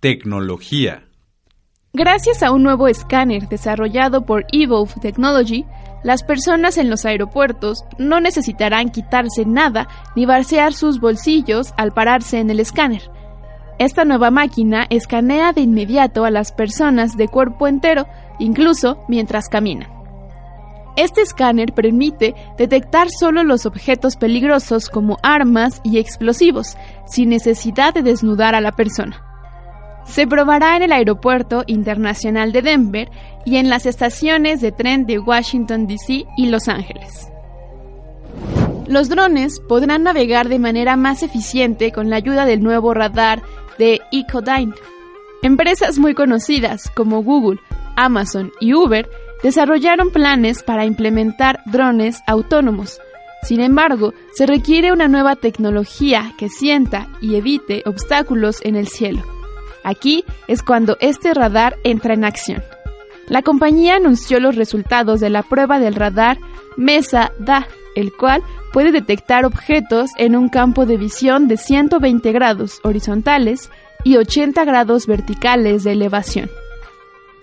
Tecnología. Gracias a un nuevo escáner desarrollado por Evolve Technology, las personas en los aeropuertos no necesitarán quitarse nada ni barcear sus bolsillos al pararse en el escáner. Esta nueva máquina escanea de inmediato a las personas de cuerpo entero, incluso mientras caminan. Este escáner permite detectar solo los objetos peligrosos como armas y explosivos, sin necesidad de desnudar a la persona. Se probará en el Aeropuerto Internacional de Denver y en las estaciones de tren de Washington, D.C. y Los Ángeles. Los drones podrán navegar de manera más eficiente con la ayuda del nuevo radar de Ecodyne. Empresas muy conocidas como Google, Amazon y Uber desarrollaron planes para implementar drones autónomos. Sin embargo, se requiere una nueva tecnología que sienta y evite obstáculos en el cielo. Aquí es cuando este radar entra en acción. La compañía anunció los resultados de la prueba del radar MESA-DA, el cual puede detectar objetos en un campo de visión de 120 grados horizontales y 80 grados verticales de elevación.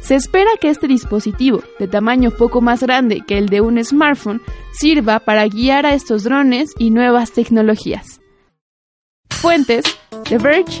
Se espera que este dispositivo, de tamaño poco más grande que el de un smartphone, sirva para guiar a estos drones y nuevas tecnologías. Fuentes: The Verge,